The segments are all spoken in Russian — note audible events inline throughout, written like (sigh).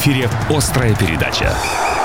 эфире «Острая передача».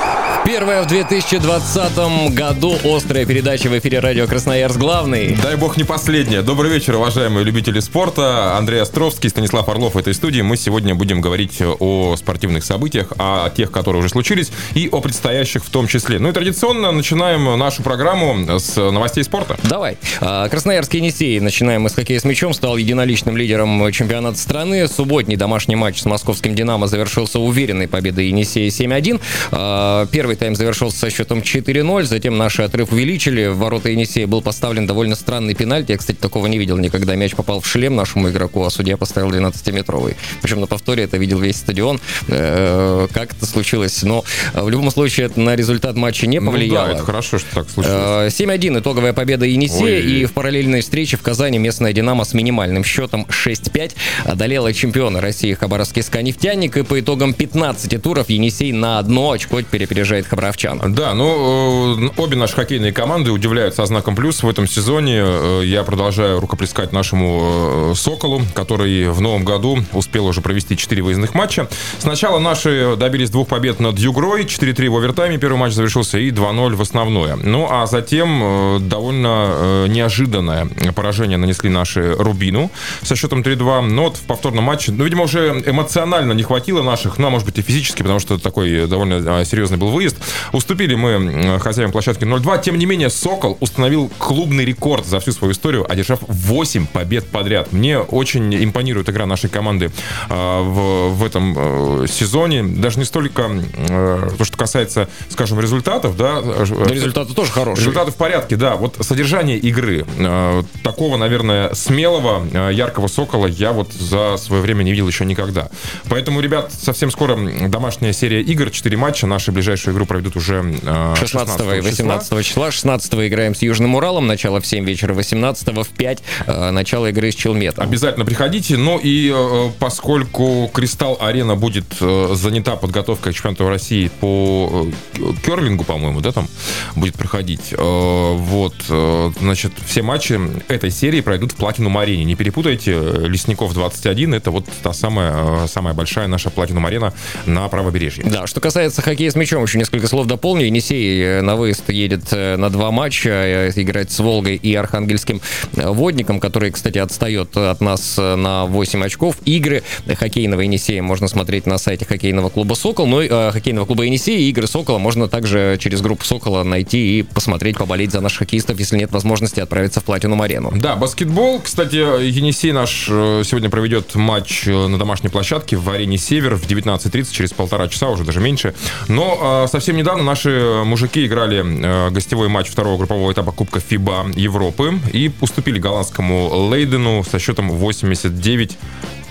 Первая в 2020 году острая передача в эфире радио Красноярск главный. Дай бог не последняя. Добрый вечер, уважаемые любители спорта. Андрей Островский, Станислав Орлов в этой студии. Мы сегодня будем говорить о спортивных событиях, о тех, которые уже случились, и о предстоящих в том числе. Ну и традиционно начинаем нашу программу с новостей спорта. Давай. А, Красноярский Енисей, начинаем мы с хоккея с мячом, стал единоличным лидером чемпионата страны. Субботний домашний матч с московским «Динамо» завершился уверенной победой Енисея 7-1. А, первый Первый тайм завершился со счетом 4-0, затем наши отрыв увеличили, в ворота Енисея был поставлен довольно странный пенальти, я, кстати, такого не видел никогда, мяч попал в шлем нашему игроку, а судья поставил 12-метровый. Причем на повторе это видел весь стадион, э, как это случилось, но в любом случае это на результат матча не повлияло. Ну да, это хорошо, что так случилось. 7-1 итоговая победа Енисея, Ой. и в параллельной встрече в Казани местная «Динамо» с минимальным счетом 6-5 одолела чемпиона России Хабаровский «Сканефтяник», и по итогам 15 туров Енисей на одно очко теперь опережает Давид Хабаровчан. Да, ну, э, обе наши хоккейные команды удивляют со знаком плюс в этом сезоне. Э, я продолжаю рукоплескать нашему э, «Соколу», который в новом году успел уже провести 4 выездных матча. Сначала наши добились двух побед над Югрой, 4-3 в овертайме, первый матч завершился, и 2-0 в основное. Ну, а затем довольно неожиданное поражение нанесли наши Рубину со счетом 3-2. Но вот в повторном матче, ну, видимо, уже эмоционально не хватило наших, ну, а может быть и физически, потому что такой довольно серьезный был выезд. Уступили мы хозяевам площадки 0-2. Тем не менее, Сокол установил клубный рекорд за всю свою историю, одержав 8 побед подряд. Мне очень импонирует игра нашей команды э, в, в этом э, сезоне. Даже не столько э, то, что касается, скажем, результатов, да. Но результаты тоже хорошие. Результаты в порядке, да. Вот содержание игры. Такого, наверное, смелого, яркого Сокола я вот за свое время не видел еще никогда. Поэтому, ребят, совсем скоро домашняя серия игр, 4 матча. Наши ближайшие игру пройдут уже 16 э, и 18 числа. 16 играем с Южным Уралом, начало в 7 вечера, 18 в 5 э, начало игры с Челметом. Обязательно приходите. Ну и э, поскольку Кристалл Арена будет занята подготовкой к чемпионату России по керлингу, по-моему, да, там будет проходить. Вот, значит, все матчи этой серии пройдут в Платинум Арене. Не перепутайте, Лесников 21, это вот та самая, самая большая наша Платинум Арена на правобережье. Да, что касается хоккея с мячом, еще несколько слов дополню. Енисей э, на выезд едет э, на два матча, э, играть с Волгой и Архангельским Водником, который, кстати, отстает от нас на 8 очков. Игры хоккейного Енисея можно смотреть на сайте хоккейного клуба «Сокол», но ну, хоккейного клуба Енисея и игры «Сокола» можно также через группу «Сокола» найти и посмотреть, поболеть за наших хоккеистов, если нет возможности отправиться в Платинум-арену. Да, баскетбол. Кстати, Енисей наш сегодня проведет матч на домашней площадке в арене «Север» в 19.30, через полтора часа, уже даже меньше. Но совсем недавно наши мужики играли э, гостевой матч второго группового этапа Кубка ФИБА Европы и уступили голландскому Лейдену со счетом 89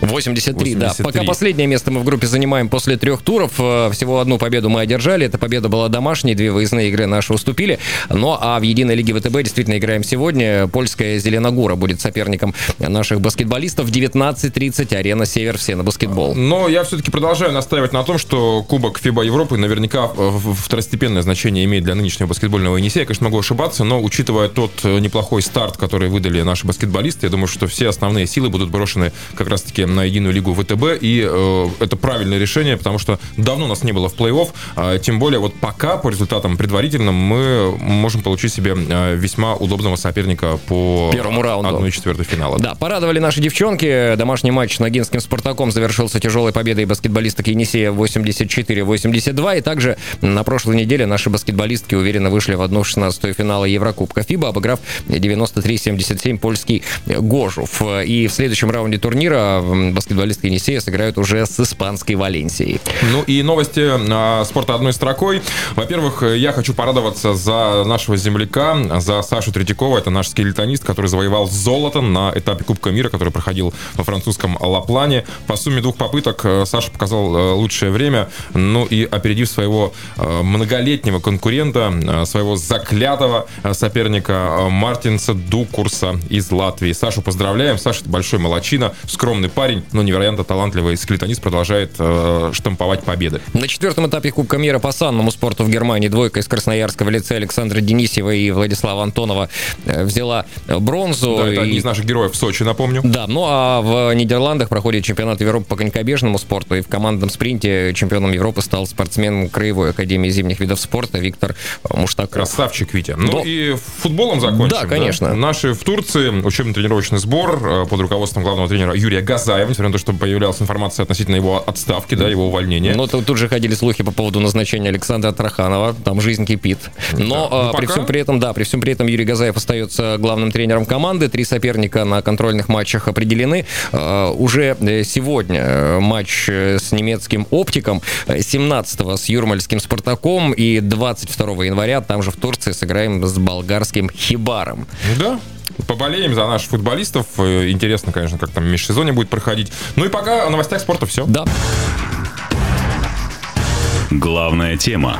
83, 83, да. Пока последнее место мы в группе занимаем после трех туров. Э, всего одну победу мы одержали. Эта победа была домашней, две выездные игры наши уступили. Ну, а в единой лиге ВТБ действительно играем сегодня. Польская Зеленогора будет соперником наших баскетболистов. 19.30, арена Север, все на баскетбол. Но я все-таки продолжаю настаивать на том, что Кубок ФИБА Европы наверняка второстепенное значение имеет для нынешнего баскетбольного Енисея. Я, конечно, могу ошибаться, но учитывая тот э, неплохой старт, который выдали наши баскетболисты, я думаю, что все основные силы будут брошены как раз-таки на единую лигу ВТБ, и э, это правильное решение, потому что давно нас не было в плей-офф, э, тем более вот пока по результатам предварительным мы можем получить себе э, весьма удобного соперника по первому раунду 1-4 финала. Да, порадовали наши девчонки. Домашний матч с Ногинским Спартаком завершился тяжелой победой баскетболисток Енисея 84-82, и также на прошлой неделе наши баскетболистки уверенно вышли в одну 16 финала Еврокубка ФИБА, обыграв 93-77 польский Гожув. И в следующем раунде турнира баскетболистки Енисея сыграют уже с испанской Валенсией. Ну и новости а, спорта одной строкой. Во-первых, я хочу порадоваться за нашего земляка, за Сашу Третьякова. Это наш скелетонист, который завоевал золото на этапе Кубка мира, который проходил во французском Лаплане. По сумме двух попыток э, Саша показал э, лучшее время. Ну и опередив своего э, многолетнего конкурента, своего заклятого соперника Мартинса Дукурса из Латвии. Сашу поздравляем. Саша большой молочина, скромный парень парень, но невероятно талантливый скелетонист продолжает э, штамповать победы. На четвертом этапе Кубка мира по санному спорту в Германии двойка из Красноярска в лице Александра Денисева и Владислава Антонова э, взяла бронзу. Да, это и... из наших героев в Сочи, напомню. Да, ну а в Нидерландах проходит чемпионат Европы по конькобежному спорту, и в командном спринте чемпионом Европы стал спортсмен Краевой Академии зимних видов спорта Виктор Муштак. Красавчик, Витя. Ну да. и футболом закончим. Да, конечно. Да? Наши в Турции учебно-тренировочный сбор э, под руководством главного тренера Юрия Газаева, несмотря на то, что появлялась информация относительно его отставки, да, его увольнения. Ну, тут, тут же ходили слухи по поводу назначения Александра Траханова, там жизнь кипит. Но да. ну, при всем при этом, да, при всем при этом Юрий Газаев остается главным тренером команды, три соперника на контрольных матчах определены. Э, уже сегодня э, матч с немецким «Оптиком», 17-го с Юрмальским «Спартаком» и 22 января там же в Турции сыграем с болгарским «Хибаром». Да, поболеем за наших футболистов. Э, интересно, конечно, как там межсезонье будет проходить. Ну и пока о новостях спорта все. Да. Главная тема.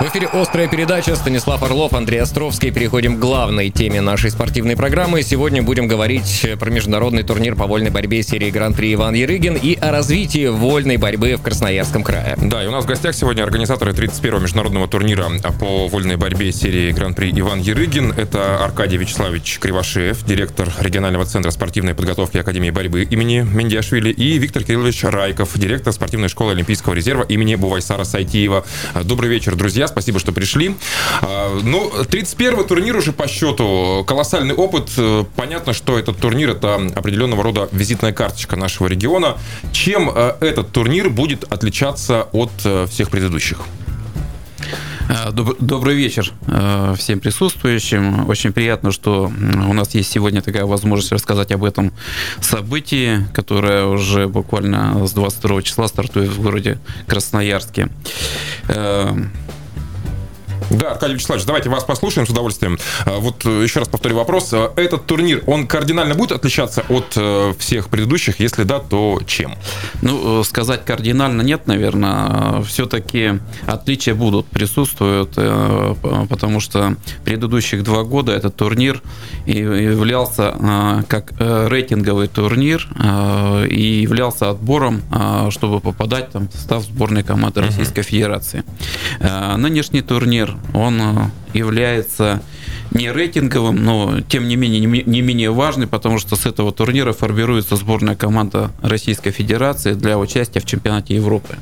В эфире «Острая передача». Станислав Орлов, Андрей Островский. Переходим к главной теме нашей спортивной программы. Сегодня будем говорить про международный турнир по вольной борьбе серии Гран-при Иван Ерыгин и о развитии вольной борьбы в Красноярском крае. Да, и у нас в гостях сегодня организаторы 31-го международного турнира по вольной борьбе серии Гран-при Иван Ерыгин. Это Аркадий Вячеславович Кривошеев, директор регионального центра спортивной подготовки Академии борьбы имени Мендиашвили, и Виктор Кириллович Райков, директор спортивной школы Олимпийского резерва имени Бувайсара Сайтиева. Добрый вечер, друзья спасибо, что пришли. А, ну, 31-й турнир уже по счету. Колоссальный опыт. Э, понятно, что этот турнир – это определенного рода визитная карточка нашего региона. Чем э, этот турнир будет отличаться от э, всех предыдущих? Добрый вечер всем присутствующим. Очень приятно, что у нас есть сегодня такая возможность рассказать об этом событии, которое уже буквально с 22 числа стартует в городе Красноярске. Да, Аркадий Вячеславович, давайте вас послушаем с удовольствием. А, вот э, еще раз повторю вопрос. А, этот турнир, он кардинально будет отличаться от э, всех предыдущих? Если да, то чем? Ну, э, сказать кардинально нет, наверное. Все-таки отличия будут, присутствуют, потому что предыдущих два года этот турнир являлся как рейтинговый турнир и являлся отбором, чтобы попадать там, в состав сборной команды Российской Федерации. Нынешний турнир он э, является не рейтинговым, но тем не менее не менее важный, потому что с этого турнира формируется сборная команда Российской Федерации для участия в чемпионате Европы.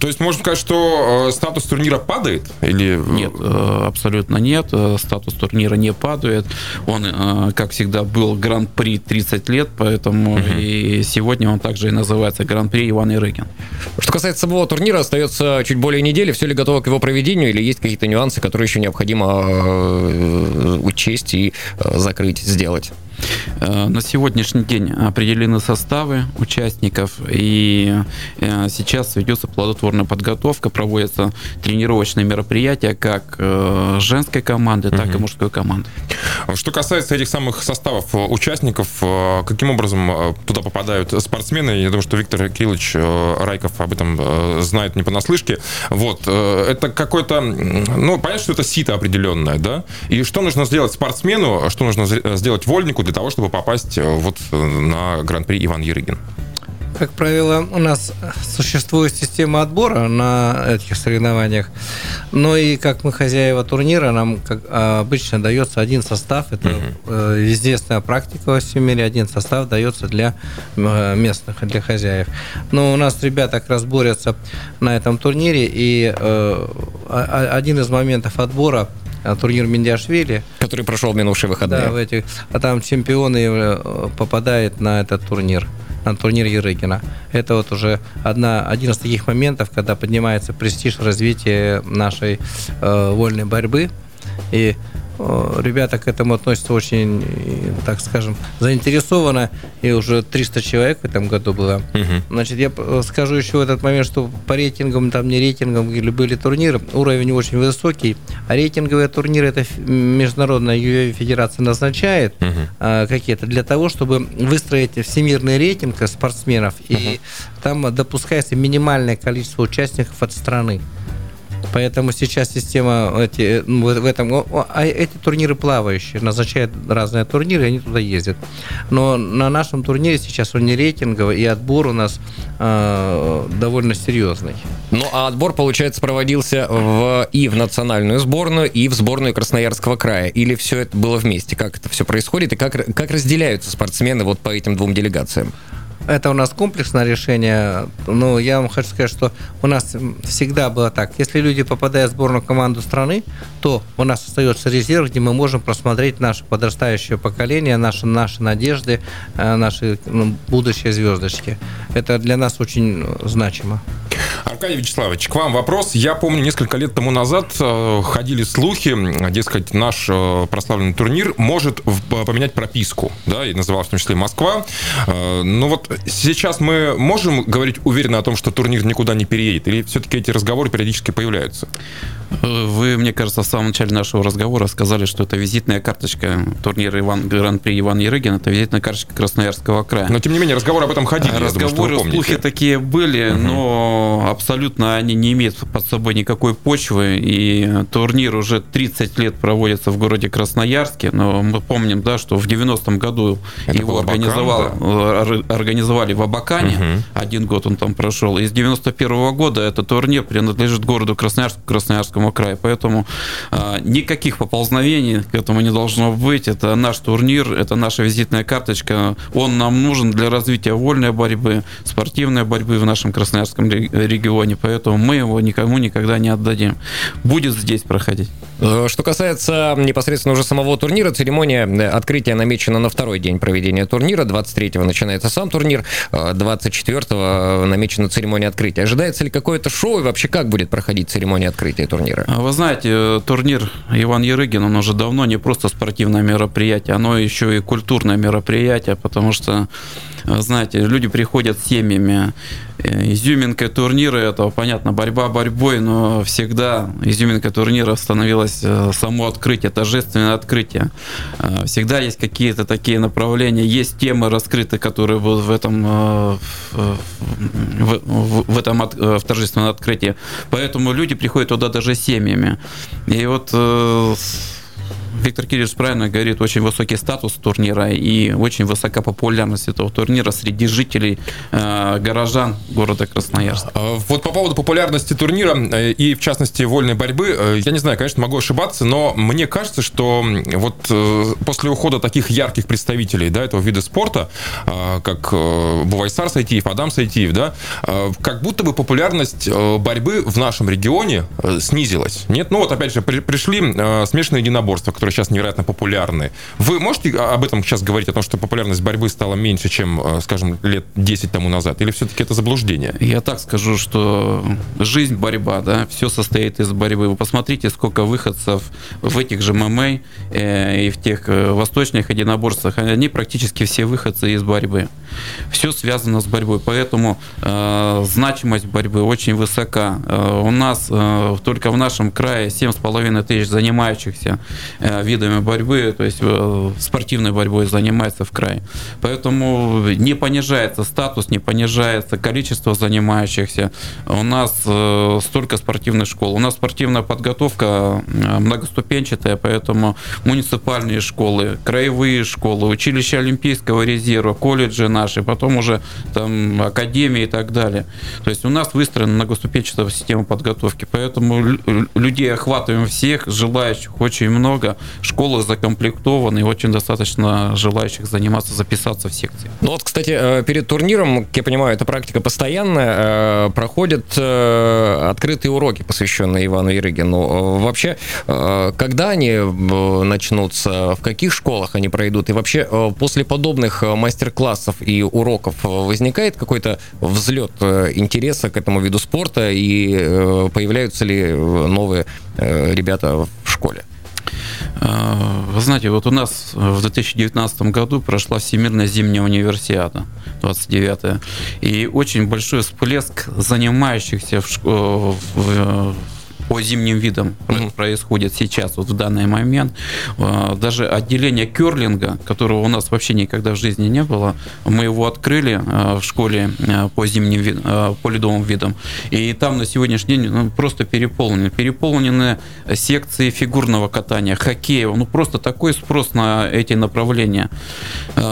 То есть можно сказать, что э, статус турнира падает? Или... Нет, э, абсолютно нет. Статус турнира не падает. Он, как всегда, был Гран-при 30 лет, поэтому угу. и сегодня он также и называется Гран-при Иван Ирыгин. Что касается самого турнира, остается чуть более недели. Все ли готово к его проведению или есть какие-то нюансы, которые еще необходимо э, учесть и э, закрыть, сделать? Э, на сегодняшний день определены составы участников, и э, сейчас ведется плодотворная подготовка, проводятся тренировочные мероприятия как э, женской команды, так угу. и мужской команды. Что касается этих самых составов участников, каким образом туда попадают спортсмены? Я думаю, что Виктор Кириллович Райков об этом знает не понаслышке. Вот. Это какой-то... Ну, понятно, что это сито определенное, да? И что нужно сделать спортсмену, что нужно сделать вольнику для того, чтобы попасть э, вот э, на Гран-при Иван Ерыгин? Как правило, у нас существует система отбора на этих соревнованиях. Но и как мы хозяева турнира, нам как обычно дается один состав. Это uh-huh. известная практика во всем мире. Один состав дается для местных, для хозяев. Но у нас ребята как раз борются на этом турнире. И один из моментов отбора турнир Миндиашвили. Который прошел в минувшие выходные. Да, в этих, а там чемпионы э, попадают на этот турнир на турнир Ерыгина. Это вот уже одна, один из таких моментов, когда поднимается престиж развития нашей э, вольной борьбы. И ребята к этому относятся очень, так скажем, заинтересованно, и уже 300 человек в этом году было. Угу. Значит, я скажу еще в этот момент, что по рейтингам, там не рейтингам, или были турниры, уровень очень высокий, а рейтинговые турниры это Международная ЮЭ Федерация назначает угу. а, какие-то для того, чтобы выстроить всемирный рейтинг спортсменов, угу. и там допускается минимальное количество участников от страны. Поэтому сейчас система эти, ну, в этом, а эти турниры плавающие, назначают разные турниры, и они туда ездят. Но на нашем турнире сейчас он не рейтинговый, и отбор у нас э, довольно серьезный. Ну, а отбор, получается, проводился в, и в национальную сборную, и в сборную Красноярского края? Или все это было вместе? Как это все происходит? И как, как разделяются спортсмены вот по этим двум делегациям? Это у нас комплексное решение. Ну, я вам хочу сказать, что у нас всегда было так. Если люди попадают в сборную команду страны, то у нас остается резерв, где мы можем просмотреть наше подрастающее поколение, наши, наши надежды, э, наши ну, будущие звездочки. Это для нас очень значимо. Аркадий Вячеславович, к вам вопрос. Я помню, несколько лет тому назад э, ходили слухи, дескать, наш э, прославленный турнир может поменять прописку, да, и называлась в том числе Москва. Ну вот сейчас мы можем говорить уверенно о том, что турнир никуда не переедет? Или все-таки эти разговоры периодически появляются? Вы, мне кажется, в самом начале нашего разговора сказали, что это визитная карточка турнира Иван, Гран-при Иван Ерыгин, это визитная карточка Красноярского края. Но, тем не менее, разговоры об этом ходили. Разговоры, думаю, слухи такие были, угу. но абсолютно они не имеют под собой никакой почвы, и турнир уже 30 лет проводится в городе Красноярске, но мы помним, да, что в 90-м году это его организовал, да? организовали в Абакане, угу. один год он там прошел, и с 91 -го года этот турнир принадлежит городу Красноярску, Красноярску Красноярскому краю. Поэтому э, никаких поползновений к этому не должно быть. Это наш турнир, это наша визитная карточка. Он нам нужен для развития вольной борьбы, спортивной борьбы в нашем Красноярском регионе. Поэтому мы его никому никогда не отдадим. Будет здесь проходить. Э, что касается непосредственно уже самого турнира, церемония э, открытия намечена на второй день проведения турнира. 23-го начинается сам турнир, 24-го э, намечена церемония открытия. Ожидается ли какое-то шоу и вообще как будет проходить церемония открытия турнира? А вы знаете, турнир Иван Ерыгин, он уже давно не просто спортивное мероприятие, оно еще и культурное мероприятие, потому что знаете, люди приходят с семьями. Э, изюминка турнира этого, понятно, борьба борьбой, но всегда изюминка турнира становилась э, само открытие, торжественное открытие. Э, всегда есть какие-то такие направления, есть темы раскрыты, которые будут в этом, в, в, в этом в торжественном открытии. Поэтому люди приходят туда даже семьями. И вот Виктор Кириллович правильно говорит, очень высокий статус турнира и очень высокая популярность этого турнира среди жителей, э, горожан города Красноярск. А, вот по поводу популярности турнира э, и, в частности, вольной борьбы, э, я не знаю, конечно, могу ошибаться, но мне кажется, что вот после ухода таких ярких представителей да, этого вида спорта, как Бувайсар Сайтиев, Адам Сайтиев, да, как будто бы популярность борьбы в нашем регионе снизилась. Нет? Ну вот, опять же, пришли смешанные единоборства, которые сейчас невероятно популярны. Вы можете об этом сейчас говорить, о том, что популярность борьбы стала меньше, чем, э, скажем, лет 10 тому назад? Или все-таки это заблуждение? Я так скажу, что жизнь борьба, да, все состоит из борьбы. Вы посмотрите, сколько выходцев в этих же ММА э, и в тех э, восточных единоборствах. Они практически все выходцы из борьбы. Все связано с борьбой. Поэтому э, значимость борьбы очень высока. Э, у нас э, только в нашем крае 7,5 тысяч занимающихся э, видами борьбы, то есть э, спортивной борьбой занимается в крае. Поэтому не понижается статус, не понижается количество занимающихся. У нас э, столько спортивных школ. У нас спортивная подготовка э, многоступенчатая, поэтому муниципальные школы, краевые школы, училища Олимпийского резерва, колледжи наши, потом уже там академии и так далее. То есть у нас выстроена многоступенчатая система подготовки, поэтому людей охватываем всех, желающих очень много школы закомплектованы, и очень достаточно желающих заниматься, записаться в секции. Ну вот, кстати, э, перед турниром, как я понимаю, эта практика постоянная, э, проходят э, открытые уроки, посвященные Ивану Ерыгину. Вообще, когда они начнутся, в каких школах они пройдут, и вообще после подобных мастер-классов и уроков возникает какой-то взлет интереса к этому виду спорта, и появляются ли новые ребята в школе? А, вы знаете, вот у нас в 2019 году прошла Всемирная зимняя универсиада, 29-я, и очень большой всплеск занимающихся в, в, по зимним видам угу. происходит сейчас, вот в данный момент. Даже отделение керлинга, которого у нас вообще никогда в жизни не было, мы его открыли в школе по зимним по ледовым видам. И там на сегодняшний день ну, просто переполнены. Переполнены секции фигурного катания, хоккея. Ну, просто такой спрос на эти направления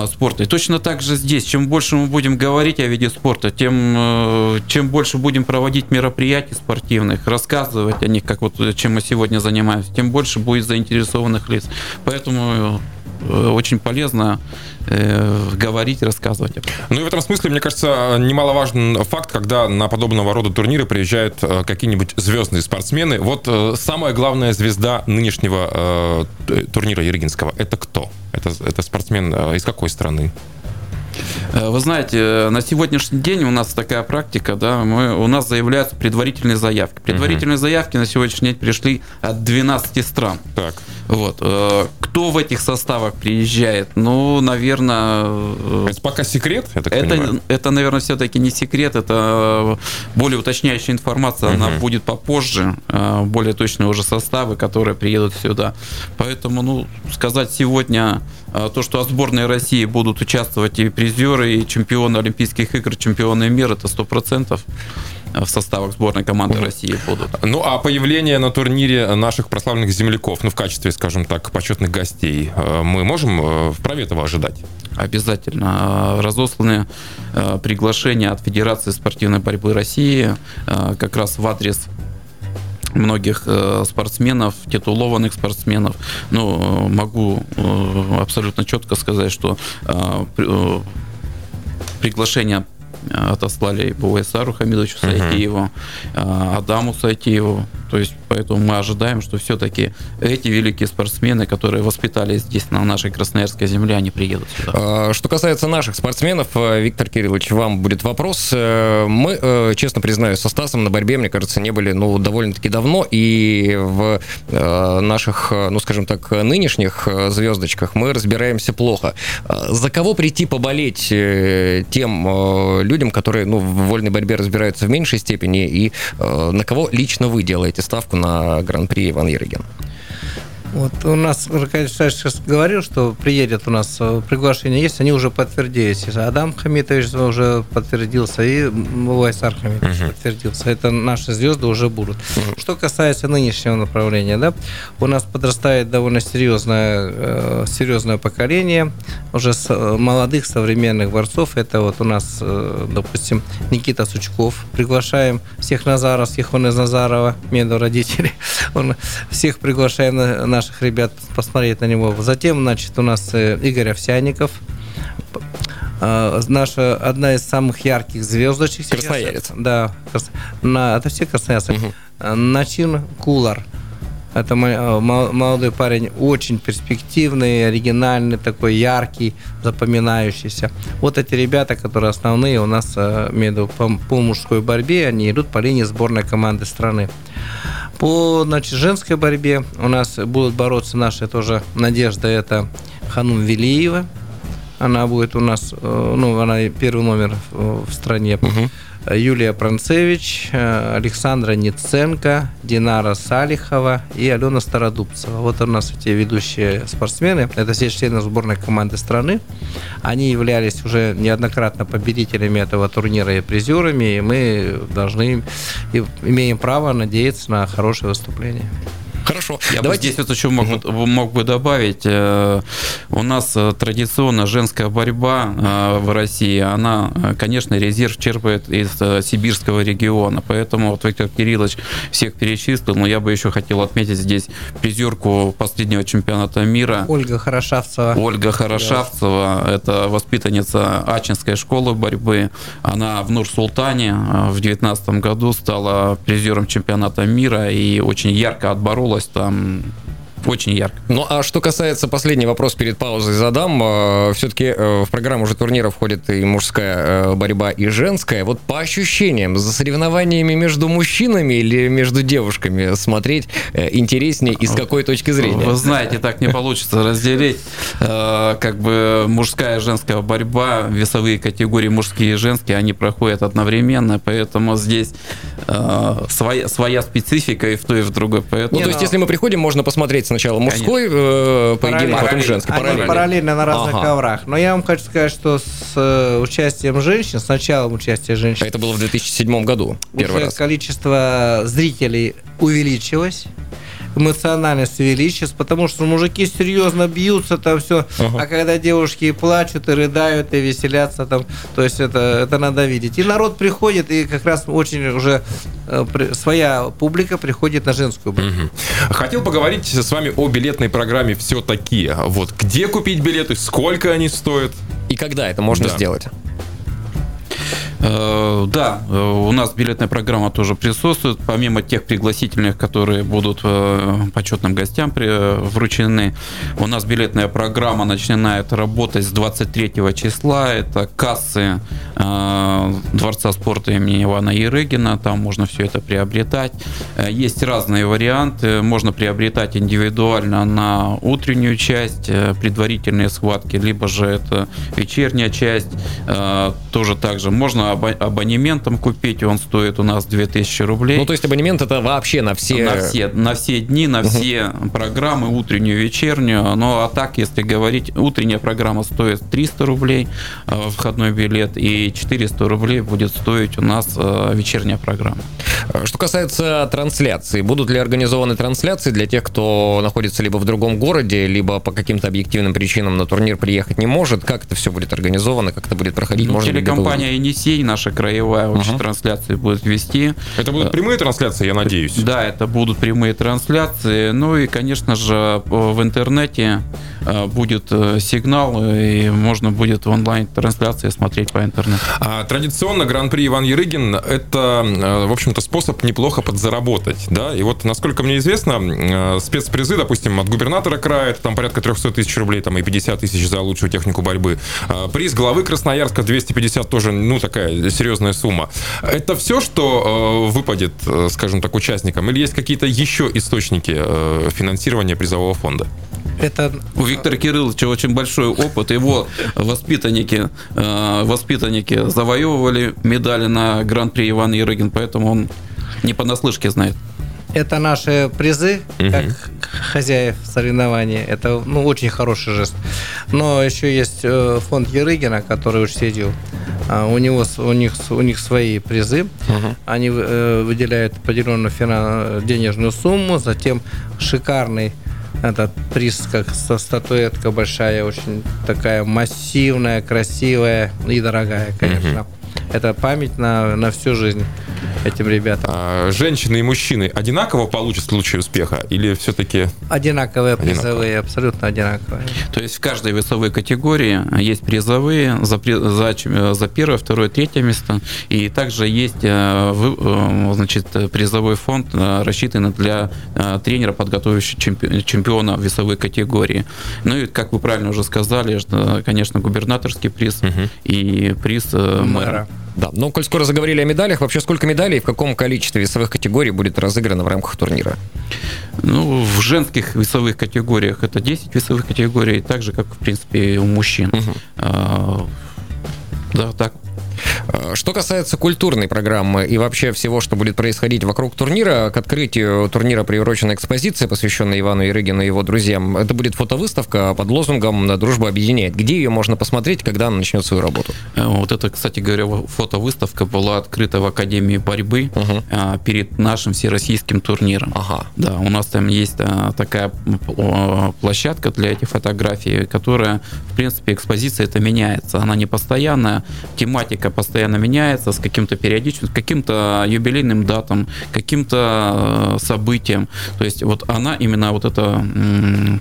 спорта. И точно так же здесь. Чем больше мы будем говорить о виде спорта, тем, чем больше будем проводить мероприятий спортивных, рассказывать о них, как вот чем мы сегодня занимаемся, тем больше будет заинтересованных лиц. Поэтому э, очень полезно э, говорить, рассказывать. Ну и в этом смысле, мне кажется, немаловажен факт, когда на подобного рода турниры приезжают э, какие-нибудь звездные спортсмены. Вот э, самая главная звезда нынешнего э, турнира Ерегинского – это кто? Это, это спортсмен э, из какой страны? Э, вы знаете, э, на сегодняшний день у нас такая практика, да, мы, у нас заявляются предварительные заявки. Предварительные угу. заявки на сегодняшний день пришли от 12 стран. Так. Вот. Э, кто в этих составах приезжает? Ну, наверное... Это пока секрет, я так это, понимаю? Это, наверное, все-таки не секрет, это более уточняющая информация, угу. она будет попозже, более точные уже составы, которые приедут сюда. Поэтому, ну, сказать сегодня то, что от сборной России будут участвовать и призеры, и чемпионы Олимпийских игр, чемпионы мира, это сто процентов в составах сборной команды России будут. Ну, а появление на турнире наших прославленных земляков, ну, в качестве, скажем так, почетных гостей, э, мы можем э, вправе этого ожидать? Обязательно. Разосланы э, приглашения от Федерации спортивной борьбы России как раз в адрес многих спортсменов, титулованных спортсменов. Ну, могу абсолютно четко сказать, что приглашение отослали БУСАРу Хамидовичу Сайтиеву, uh-huh. Адаму Сайтиеву. То есть поэтому мы ожидаем, что все-таки эти великие спортсмены, которые воспитались здесь, на нашей Красноярской земле, они приедут сюда. А, что касается наших спортсменов, э, Виктор Кириллович, вам будет вопрос. Э, мы, э, честно признаюсь, со Стасом на борьбе, мне кажется, не были ну, довольно-таки давно, и в наших, ну, скажем так, нынешних звездочках мы разбираемся плохо. За кого прийти поболеть тем людям, которые ну, в вольной борьбе разбираются в меньшей степени, и на кого лично вы делаете ставку на Гран-при Иван Ерыгин? Вот у нас Аркадий сейчас говорил, что приедет у нас э, приглашение есть, они уже подтвердились. Адам Хамитович уже подтвердился, и Вайсар Хамитович uh-huh. подтвердился. Это наши звезды уже будут. Uh-huh. Что касается нынешнего направления, да, у нас подрастает довольно серьезное, э, серьезное поколение уже с, э, молодых современных борцов. Это вот у нас, допустим, Никита Сучков. Приглашаем всех Назаровских, он из Назарова, меду родителей. (laughs) Он всех приглашаем на наших ребят посмотреть на него. Затем, значит, у нас э, Игорь Овсяников, а, наша одна из самых ярких звездочек. Красноярец. Да, на, это все красноярцы. Угу. Начин Кулар. Это а, молодой парень, очень перспективный, оригинальный, такой яркий, запоминающийся. Вот эти ребята, которые основные у нас между по, по мужской борьбе, они идут по линии сборной команды страны. По значит, женской борьбе у нас будут бороться наши тоже надежда, это Ханум Велиева. Она будет у нас, э, ну, она первый номер в стране. Угу. Юлия Пранцевич, э, Александра Ниценко, Динара Салихова и Алена Стародубцева. Вот у нас эти ведущие спортсмены. Это все члены сборной команды страны. Они являлись уже неоднократно победителями этого турнира и призерами, и мы должны, имеем право надеяться на хорошее выступление. Хорошо. Я Давайте... бы здесь вот еще мог, угу. мог бы добавить. Э, у нас э, традиционно женская борьба э, в России, она, конечно, резерв черпает из сибирского региона. Поэтому вот Виктор Кириллович всех перечислил, но я бы еще хотел отметить здесь призерку последнего чемпионата мира. Ольга Хорошавцева. Ольга Хорошавцева. Да. Это воспитанница Ачинской школы борьбы. Она в Нур-Султане в 2019 году стала призером чемпионата мира и очень ярко отборола боролась там очень ярко. Ну, а что касается последний вопрос перед паузой задам. Э, Все-таки в программу же турнира входит и мужская э, борьба, и женская. Вот по ощущениям, за соревнованиями между мужчинами или между девушками смотреть э, интереснее и с какой точки зрения? Вы знаете, так не получится разделить. Э, Как бы мужская и женская борьба, весовые категории мужские и женские, они проходят одновременно, поэтому здесь э, своя, своя специфика и в той, и в другой. Ну, Поэтому то есть, если мы приходим, можно посмотреть сначала мужской э, поединок, потом женский. Они Параллельно. параллельно на разных Ага. коврах. Но я вам хочу сказать, что с э, участием женщин, с началом участия женщин, Это было в 2007 году, первый раз. количество зрителей увеличилось эмоциональность увеличилась, потому что мужики серьезно бьются, там все. А когда девушки плачут и рыдают, и веселятся, там, то есть это, это надо видеть. И народ приходит, и как раз очень уже э, при- своя публика приходит на женскую борьбу. Мгм. Хотел поговорить с вами о билетной программе все-таки. Вот где купить билеты, сколько они стоят? И когда это можно Да. сделать? Э, Да, э, у нас билетная программа тоже присутствует, помимо тех пригласительных, которые будут э, почетным гостям вручены. У нас билетная программа начинает работать с 23 числа. Это кассы Дворца спорта имени Ивана Ерыгина. Там можно все это приобретать. Есть разные варианты. Можно приобретать индивидуально на утреннюю часть, предварительные схватки, либо же это вечерняя часть. Тоже так же. Можно абонементом купить, он стоит у нас 2000 рублей. Ну, то есть абонемент это вообще на все... На все, на все дни, на все программы, утреннюю, вечернюю. Ну, а так, если говорить, утренняя программа стоит 300 рублей, э, входной билет, и 400 рублей будет стоить у нас э, вечерняя программа. Что касается трансляции, будут ли организованы трансляции для тех, кто находится либо в другом городе, либо по каким-то объективным причинам на турнир приехать не может? Как это все будет организовано, как это будет проходить? Ну, Можно телекомпания «Енисей», наша краевая, очень трансляции будет вести. Это будут прямые трансляции, я надеюсь. Да, это будут прямые трансляции. Ну и, конечно же, в интернете э, будет э, сигнал, и можно будет в онлайн-трансляции смотреть по интернету. А, традиционно Гран-при Иван Ерыгин – это, э, в общем-то, способ неплохо подзаработать, да? И вот, насколько мне известно, э, спецпризы, допустим, от губернатора края, это там порядка 300 тысяч рублей, там и 50 тысяч за лучшую технику борьбы. А, Приз главы Красноярска 250 тоже, ну, такая серьезная сумма. Это все, что э, выпадет, э, скажем так, участникам? Или есть какие-то еще источники э, финансирования призового фонда? Это У Виктора Кирилловича очень большой опыт. Его воспитанники, э, воспитанники завоевывали медали на Гран-при Иван Ерыгин, поэтому он не понаслышке знает. Это наши призы, Мгм. как хозяев соревнований. Это ну, очень хороший жест. Но еще есть э, фонд Ерыгина, который учредил. А, У, него, у, них, у них свои призы. Они э, выделяют определенную фина- денежную сумму, затем шикарный этот приз, как ста- статуэтка большая, очень такая массивная, красивая и дорогая, конечно. Это память на, на всю жизнь этим ребятам. А, Женщины и мужчины одинаково получат в случае успеха? Или все-таки... Одинаковые Одинаково. призовые, абсолютно одинаковые. То есть в каждой весовой категории есть призовые за, за, чем- за первое, второе, третье место. И также есть э, э, значит, призовой фонд, э, рассчитанный для э, тренера, подготовившего чемпи- чемпиона в весовой категории. Ну и, как вы правильно уже сказали, конечно, губернаторский приз и приз э, мэра. Мэра. Да, ну, коль скоро заговорили о медалях, вообще сколько медалей и в каком количестве весовых категорий будет разыграно в рамках турнира? Ну, в женских весовых категориях это 10 весовых категорий, так же, как, в принципе, и у мужчин. А, Да, так. Э, Что касается культурной программы и вообще всего, что будет происходить вокруг турнира, к открытию турнира приурочена экспозиция, посвященная Ивану Ерыгину и его друзьям. Это будет фотовыставка под лозунгом «Дружба объединяет». Где ее можно посмотреть, когда она начнет свою работу? Э, Вот это, кстати говоря, фотовыставка была открыта в Академии борьбы а, перед нашим всероссийским турниром. Ага. Да, у нас там есть такая площадка для этих фотографий, которая, в принципе, экспозиция это меняется. Она не постоянная, тематика постоянно меняется с каким-то периодичностью, каким-то юбилейным датам, каким-то э, событиям. То есть вот она именно вот эта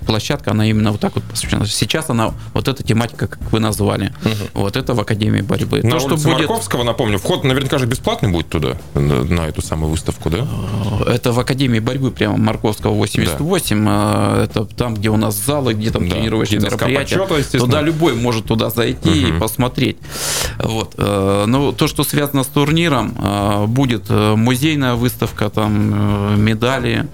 площадка, она именно вот так вот посвящена. Сейчас она вот эта тематика, как вы назвали, угу. вот это в Академии борьбы. На То, что будет... Марковского, напомню, вход наверняка же бесплатный будет туда, на, на эту самую выставку, да? Это в Академии борьбы прямо Марковского 88. Да. Это там, где у нас залы, где там да. тренировочные мероприятия. Почета, туда любой может туда зайти угу. и посмотреть. Вот. Э, ну, то, что связано с турниром, э, будет э, музейная выставка, там медали,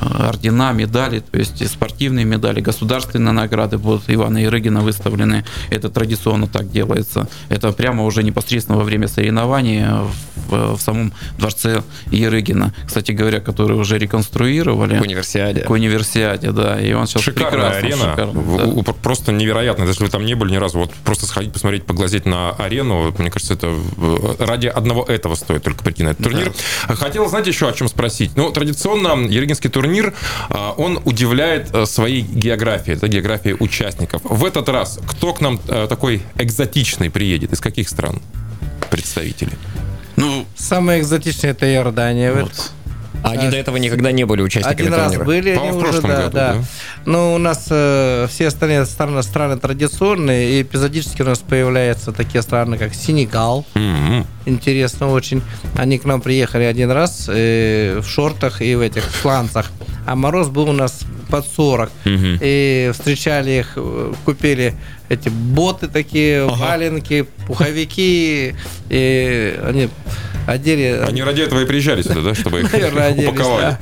ордена, медали, то есть спортивные медали, государственные награды будут Ивана Ирыгина выставлены. Это традиционно так делается. Это прямо уже непосредственно во время соревнований в, в самом дворце Ерыгина. Кстати говоря, который уже реконструировали. К универсиаде. К универсиаде, да. И он сейчас Шикарная арена. Шикарный, да. Просто невероятно. Если вы там не были ни разу, вот просто сходить, посмотреть, поглазеть на арену, мне кажется, это ради одного этого стоит только прийти на этот турнир. Да. Хотел, знаете, еще о чем спросить. Ну, традиционно Ерыгинский турнир, а, он удивляет э, своей географией, это география участников. В этот раз кто к нам э, такой экзотичный приедет? Из каких стран представители? Ну, самое экзотичное это Иордания. Вот. А они до этого никогда не были участниками Один турнира. раз были они уже, да, году, да. Но у нас э, все остальные страны, страны традиционные, и эпизодически у нас появляются такие страны, как Сенегал. Mm-hmm. Интересно очень. Они к нам приехали один раз э, в шортах и в этих сланцах. А мороз был у нас под 40. Угу. И встречали их, э, купили эти боты такие, ага. валенки, пуховики. И они одели... Они ради этого и приезжали сюда, да, чтобы их (laughs) упаковали?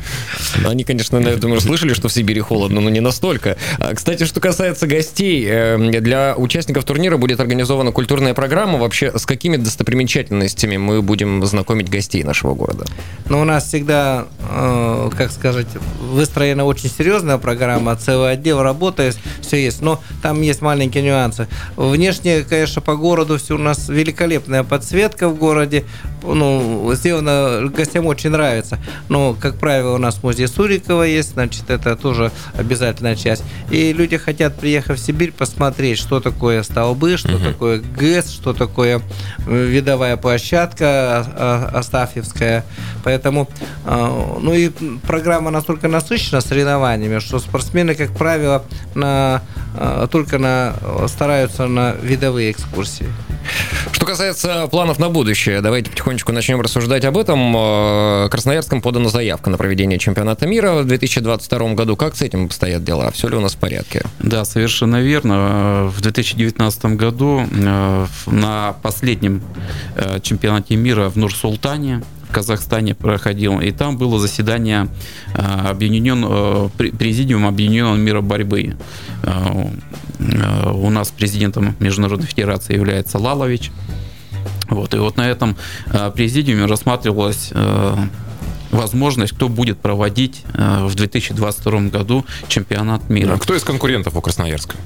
Они, конечно, я думаю, слышали, что в Сибири холодно, но не настолько. А, кстати, что касается гостей, эм, для участников турнира будет организована культурная программа. Вообще, с какими достопримечательностями мы будем знакомить гостей нашего города? Ну, у нас всегда, э, как сказать, выстроена очень серьезная программа, целый отдел работает, все есть. Но там есть маленькие нюансы. Внешне, конечно, по городу все у нас великолепная подсветка в городе. Ну, сделано, гостям очень нравится. Но, как правило, у нас музей Сурикова есть, значит, это тоже обязательная часть. И люди хотят, приехав в Сибирь, посмотреть, что такое столбы, что угу. такое ГЭС, что такое э, видовая площадка а, а, Астафьевская. Поэтому, а, ну и программа настолько насыщена соревнованиями, что спортсмены, как правило, на, только на, стараются на видовые экскурсии. Что касается планов на будущее, давайте потихонечку начнем рассуждать об этом. Э, Красноярском подана заявка на проведение чемпионата мира в 2022 году. Как с этим обстоят дела? Все ли у нас в порядке? Да, совершенно верно. В 2019 году э, на последнем э, чемпионате мира в Нур-Султане Казахстане проходил, и там было заседание объединен, президиума Объединенного мира борьбы. У нас президентом Международной Федерации является Лалович. Вот, и вот на этом э, президиуме рассматривалась э, возможность, кто будет проводить э, в 2022 году чемпионат мира. А кто из конкурентов у Красноярска?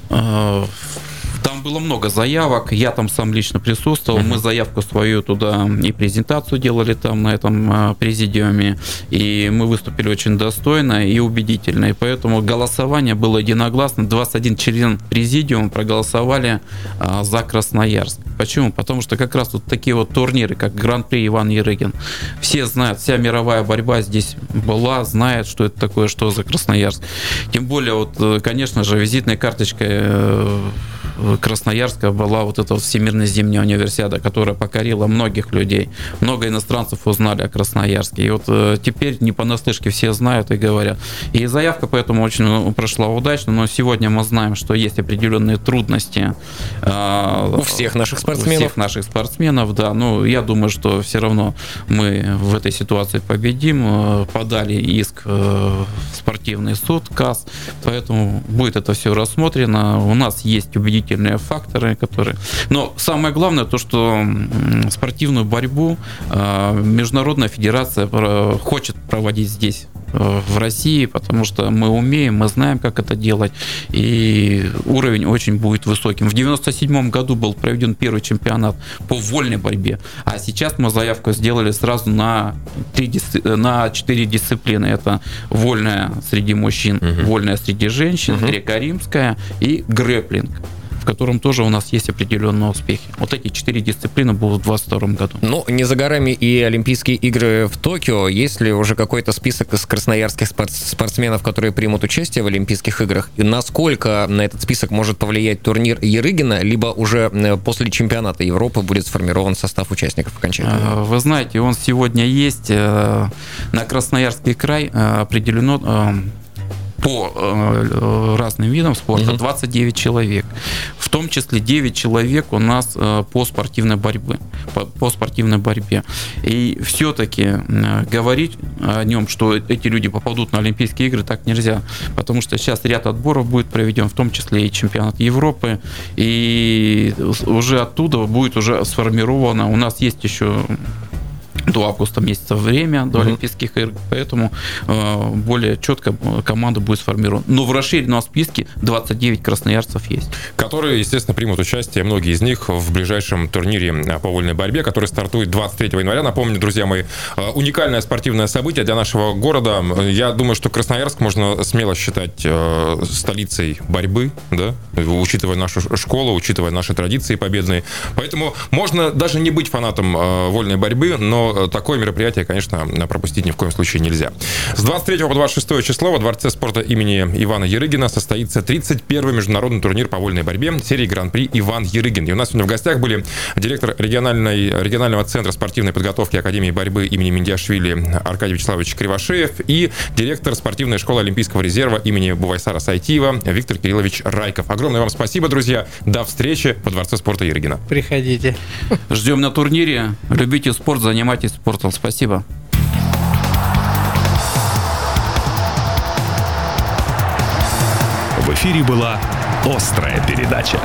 Там было много заявок, я там сам лично присутствовал, мы заявку свою туда и презентацию делали там на этом а, президиуме, и мы выступили очень достойно и убедительно, и поэтому голосование было единогласно, 21 член президиума проголосовали а, за Красноярск. Почему? Потому что как раз вот такие вот турниры, как Гран-при Иван Ерыгин, все знают, вся мировая борьба здесь была, знает, что это такое, что за Красноярск. Тем более, вот, э, конечно же, визитной карточкой э, Красноярска была вот эта вот Всемирная зимняя универсиада, которая покорила многих людей. Много иностранцев узнали о Красноярске. И вот э, теперь не понаслышке все знают и говорят. И заявка поэтому очень ну, прошла удачно, но сегодня мы знаем, что есть определенные трудности. Э, у всех наших спортсменов. У всех наших спортсменов, да. Ну, я думаю, что все равно мы в этой ситуации победим. Э, подали иск в спортивный суд, КАС, поэтому будет это все рассмотрено. У нас есть убедительные дополнительные факторы, которые... Но самое главное то, что спортивную борьбу а, Международная федерация хочет проводить здесь э, в России, потому что мы умеем, мы знаем, как это делать, и уровень очень будет высоким. В 97 году был проведен первый чемпионат по вольной борьбе, а сейчас мы заявку сделали сразу на, 3, на 4 дисциплины. Это вольная среди мужчин, угу. вольная среди женщин, угу. греко-римская и грэплинг. В котором тоже у нас есть определенные успехи. Вот эти четыре дисциплины будут в 2022 году. Ну, не за горами и Олимпийские игры в Токио. Есть ли уже какой-то список из красноярских спортсменов, которые примут участие в Олимпийских играх? И насколько на этот список может повлиять турнир Ерыгина, либо уже после чемпионата Европы будет сформирован состав участников окончательно? А, вы знаете, он сегодня есть. Э, на Красноярский край э, определено э, по э, разным видам спорта 29 человек. В том числе 9 человек у нас э, по спортивной борьбе. По, по спортивной борьбе. И все-таки говорить о нем, что эти люди попадут на Олимпийские игры, так нельзя. Потому что сейчас ряд отборов будет проведен, в том числе и чемпионат Европы. И уже оттуда будет уже сформировано. У нас есть еще до августа месяца время, до mm-hmm. Олимпийских игр, поэтому э, более четко команда будет сформирована. Но в расширенном списке 29 красноярцев есть. Которые, естественно, примут участие, многие из них, в ближайшем турнире э, по вольной борьбе, который стартует 23 января. Напомню, друзья мои, э, уникальное спортивное событие для нашего города. Я думаю, что Красноярск можно смело считать э, столицей борьбы, да, учитывая нашу школу, учитывая наши традиции победные. Поэтому можно даже не быть фанатом э, вольной борьбы, но такое мероприятие, конечно, пропустить ни в коем случае нельзя. С 23 по 26 число во Дворце спорта имени Ивана Ерыгина состоится 31-й международный турнир по вольной борьбе серии Гран-при Иван Ерыгин. И у нас сегодня в гостях были директор региональной, регионального центра спортивной подготовки Академии борьбы имени Миндиашвили Аркадий Вячеславович Кривошеев и директор спортивной школы Олимпийского резерва имени Бувайсара Сайтиева Виктор Кириллович Райков. Огромное вам спасибо, друзья. До встречи во Дворце спорта Ерыгина. Приходите. Ждем на турнире. Любите спорт, занимайтесь занимаетесь спортом. Спасибо. В эфире была «Острая передача».